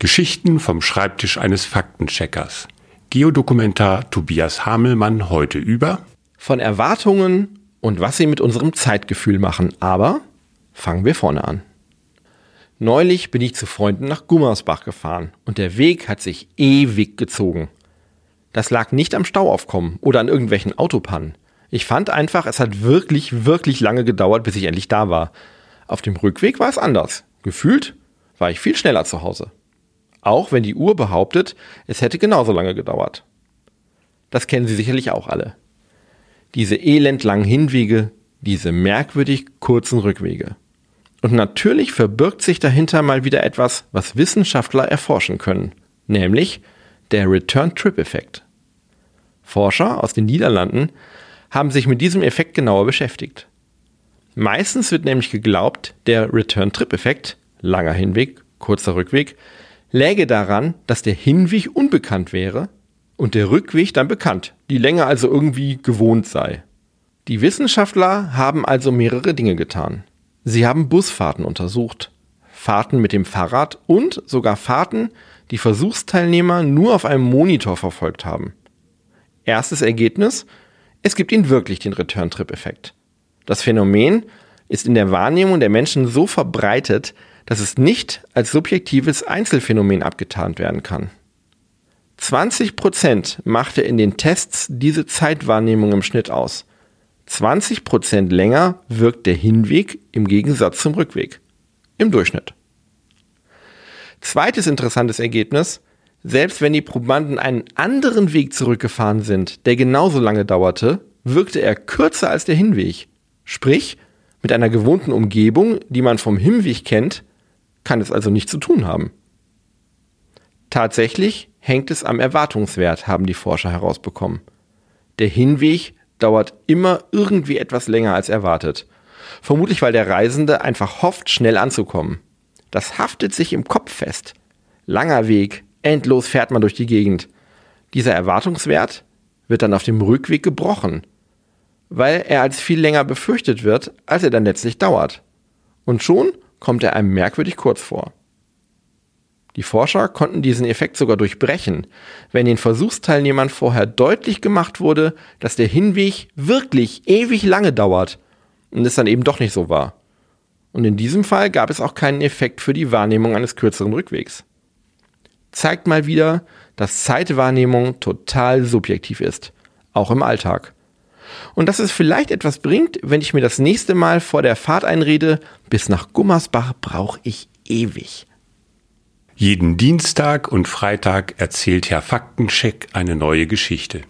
Geschichten vom Schreibtisch eines Faktencheckers. Geodokumentar Tobias Hamelmann heute über von Erwartungen und was sie mit unserem Zeitgefühl machen. Aber fangen wir vorne an. Neulich bin ich zu Freunden nach Gummersbach gefahren und der Weg hat sich ewig gezogen. Das lag nicht am Stauaufkommen oder an irgendwelchen Autopannen. Ich fand einfach, es hat wirklich, wirklich lange gedauert, bis ich endlich da war. Auf dem Rückweg war es anders. Gefühlt war ich viel schneller zu Hause. Auch wenn die Uhr behauptet, es hätte genauso lange gedauert. Das kennen Sie sicherlich auch alle. Diese elendlangen Hinwege, diese merkwürdig kurzen Rückwege. Und natürlich verbirgt sich dahinter mal wieder etwas, was Wissenschaftler erforschen können, nämlich der Return-Trip-Effekt. Forscher aus den Niederlanden haben sich mit diesem Effekt genauer beschäftigt. Meistens wird nämlich geglaubt, der Return-Trip-Effekt, langer Hinweg, kurzer Rückweg, läge daran, dass der Hinweg unbekannt wäre und der Rückweg dann bekannt, die Länge also irgendwie gewohnt sei. Die Wissenschaftler haben also mehrere Dinge getan. Sie haben Busfahrten untersucht, Fahrten mit dem Fahrrad und sogar Fahrten, die Versuchsteilnehmer nur auf einem Monitor verfolgt haben. Erstes Ergebnis, es gibt ihnen wirklich den Return-Trip-Effekt. Das Phänomen ist in der Wahrnehmung der Menschen so verbreitet, dass es nicht als subjektives Einzelfänomen abgetan werden kann. 20 Prozent machte in den Tests diese Zeitwahrnehmung im Schnitt aus. 20 Prozent länger wirkt der Hinweg im Gegensatz zum Rückweg. Im Durchschnitt. Zweites interessantes Ergebnis. Selbst wenn die Probanden einen anderen Weg zurückgefahren sind, der genauso lange dauerte, wirkte er kürzer als der Hinweg. Sprich, mit einer gewohnten Umgebung, die man vom Hinweg kennt, kann es also nichts zu tun haben. Tatsächlich hängt es am Erwartungswert, haben die Forscher herausbekommen. Der Hinweg dauert immer irgendwie etwas länger als erwartet. Vermutlich, weil der Reisende einfach hofft, schnell anzukommen. Das haftet sich im Kopf fest. Langer Weg, endlos fährt man durch die Gegend. Dieser Erwartungswert wird dann auf dem Rückweg gebrochen, weil er als viel länger befürchtet wird, als er dann letztlich dauert. Und schon kommt er einem merkwürdig kurz vor. Die Forscher konnten diesen Effekt sogar durchbrechen, wenn den Versuchsteilnehmern vorher deutlich gemacht wurde, dass der Hinweg wirklich ewig lange dauert und es dann eben doch nicht so war. Und in diesem Fall gab es auch keinen Effekt für die Wahrnehmung eines kürzeren Rückwegs. Zeigt mal wieder, dass Zeitwahrnehmung total subjektiv ist, auch im Alltag. Und dass es vielleicht etwas bringt, wenn ich mir das nächste Mal vor der Fahrt einrede, bis nach Gummersbach brauche ich ewig. Jeden Dienstag und Freitag erzählt Herr Faktencheck eine neue Geschichte.